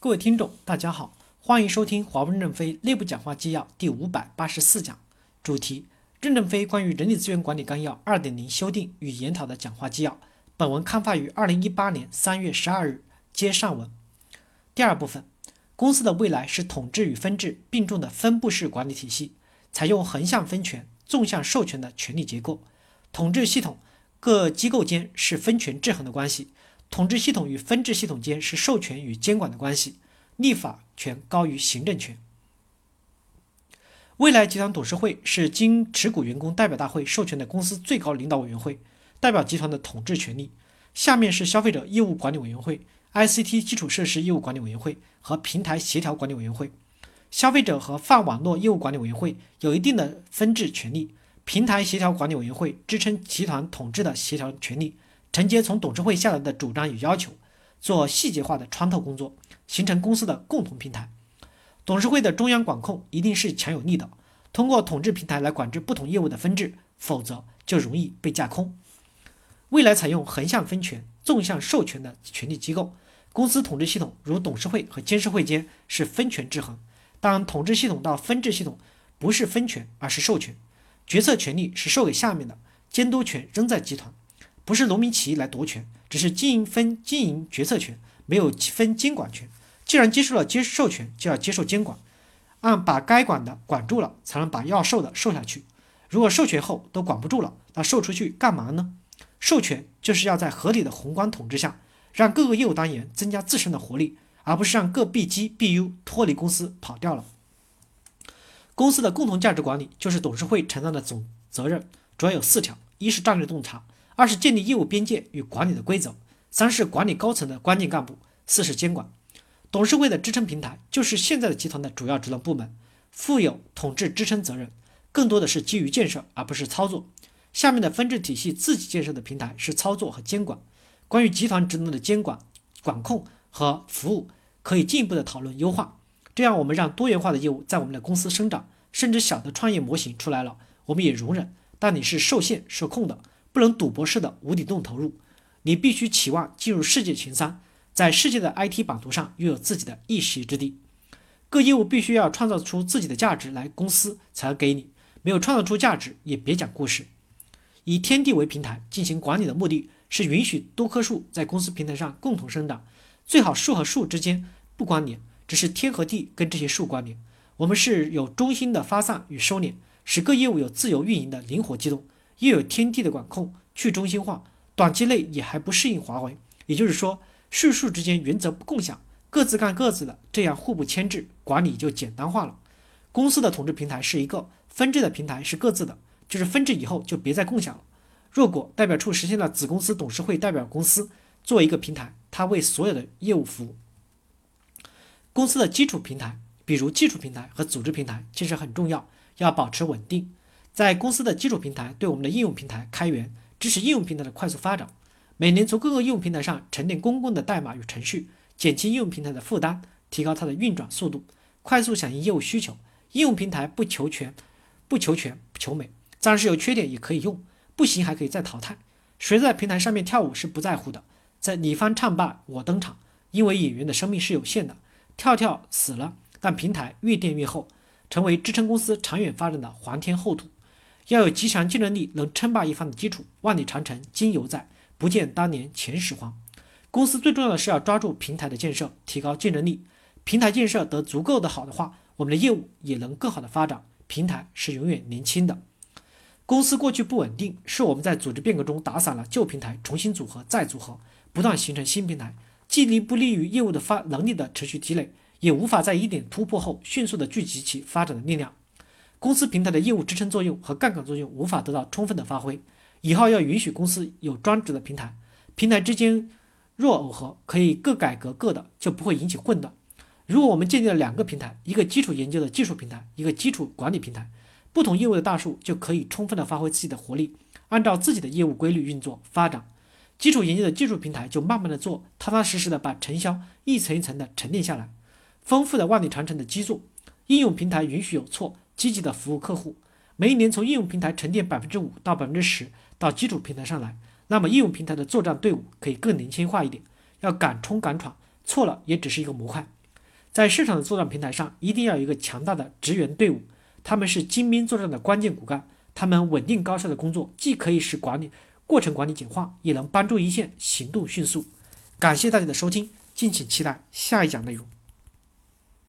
各位听众，大家好，欢迎收听华为任正非内部讲话纪要第五百八十四讲，主题：任正非关于人力资源管理纲要二点零修订与研讨的讲话纪要。本文刊发于二零一八年三月十二日，接上文。第二部分，公司的未来是统治与分治并重的分布式管理体系，采用横向分权、纵向授权的权力结构。统治系统各机构间是分权制衡的关系。统治系统与分治系统间是授权与监管的关系，立法权高于行政权。未来集团董事会是经持股员工代表大会授权的公司最高领导委员会，代表集团的统治权力。下面是消费者业务管理委员会、ICT 基础设施业务管理委员会和平台协调管理委员会。消费者和泛网络业务管理委员会有一定的分治权利，平台协调管理委员会支撑集团统治的协调权利。承接从董事会下来的主张与要求，做细节化的穿透工作，形成公司的共同平台。董事会的中央管控一定是强有力的，通过统治平台来管制不同业务的分制，否则就容易被架空。未来采用横向分权、纵向授权的权力机构，公司统治系统如董事会和监事会间是分权制衡，但统治系统到分治系统不是分权，而是授权，决策权力是授给下面的，监督权仍在集团。不是农民起义来夺权，只是经营分经营决策权，没有分监管权。既然接受了接受权，就要接受监管，按把该管的管住了，才能把要授的授下去。如果授权后都管不住了，那授出去干嘛呢？授权就是要在合理的宏观统治下，让各个业务单元增加自身的活力，而不是让各 BGBU 脱离公司跑掉了。公司的共同价值管理就是董事会承担的总责任，主要有四条：一是战略洞察。二是建立业务边界与管理的规则，三是管理高层的关键干部，四是监管。董事会的支撑平台就是现在的集团的主要职能部门，负有统治支撑责任，更多的是基于建设而不是操作。下面的分治体系自己建设的平台是操作和监管。关于集团职能的监管、管控和服务，可以进一步的讨论优化。这样我们让多元化的业务在我们的公司生长，甚至小的创业模型出来了，我们也容忍。但你是受限受控的。不能赌博式的无底洞投入，你必须期望进入世界前三，在世界的 IT 版图上拥有自己的一席之地。各业务必须要创造出自己的价值来，公司才给你。没有创造出价值，也别讲故事。以天地为平台进行管理的目的是允许多棵树在公司平台上共同生长，最好树和树之间不关联，只是天和地跟这些树关联。我们是有中心的发散与收敛，使各业务有自由运营的灵活机动。又有天地的管控，去中心化，短期内也还不适应华为。也就是说，叙述之间原则不共享，各自干各自的，这样互不牵制，管理就简单化了。公司的统治平台是一个，分治的平台是各自的，就是分治以后就别再共享了。若果代表处实现了子公司董事会代表公司作为一个平台，它为所有的业务服务。公司的基础平台，比如技术平台和组织平台，其实很重要，要保持稳定。在公司的基础平台对我们的应用平台开源，支持应用平台的快速发展。每年从各个应用平台上沉淀公共的代码与程序，减轻应用平台的负担，提高它的运转速度，快速响应业务需求。应用平台不求全，不求全不求美，暂时有缺点也可以用，不行还可以再淘汰。谁在平台上面跳舞是不在乎的，在你方唱罢我登场，因为演员的生命是有限的，跳跳死了，但平台越垫越厚，成为支撑公司长远发展的皇天厚土。要有极强竞争力，能称霸一方的基础。万里长城今犹在，不见当年秦始皇。公司最重要的是要抓住平台的建设，提高竞争力。平台建设得足够的好的话，我们的业务也能更好的发展。平台是永远年轻的。公司过去不稳定，是我们在组织变革中打散了旧平台，重新组合再组合，不断形成新平台，既利不利于业务的发能力的持续积累，也无法在一点突破后迅速的聚集起发展的力量。公司平台的业务支撑作用和杠杆作用无法得到充分的发挥，以后要允许公司有专职的平台，平台之间若耦合，可以各改革各的，就不会引起混乱。如果我们建立了两个平台，一个基础研究的技术平台，一个基础管理平台，不同业务的大树就可以充分的发挥自己的活力，按照自己的业务规律运作发展。基础研究的技术平台就慢慢的做，踏踏实实的把承销一层一层的沉淀下来，丰富的万里长城的基座。应用平台允许有错。积极的服务客户，每一年从应用平台沉淀百分之五到百分之十到基础平台上来，那么应用平台的作战队伍可以更年轻化一点，要敢冲敢闯，错了也只是一个模块。在市场的作战平台上，一定要有一个强大的职员队伍，他们是精兵作战的关键骨干。他们稳定高效的工作，既可以使管理过程管理简化，也能帮助一线行动迅速。感谢大家的收听，敬请期待下一讲内容。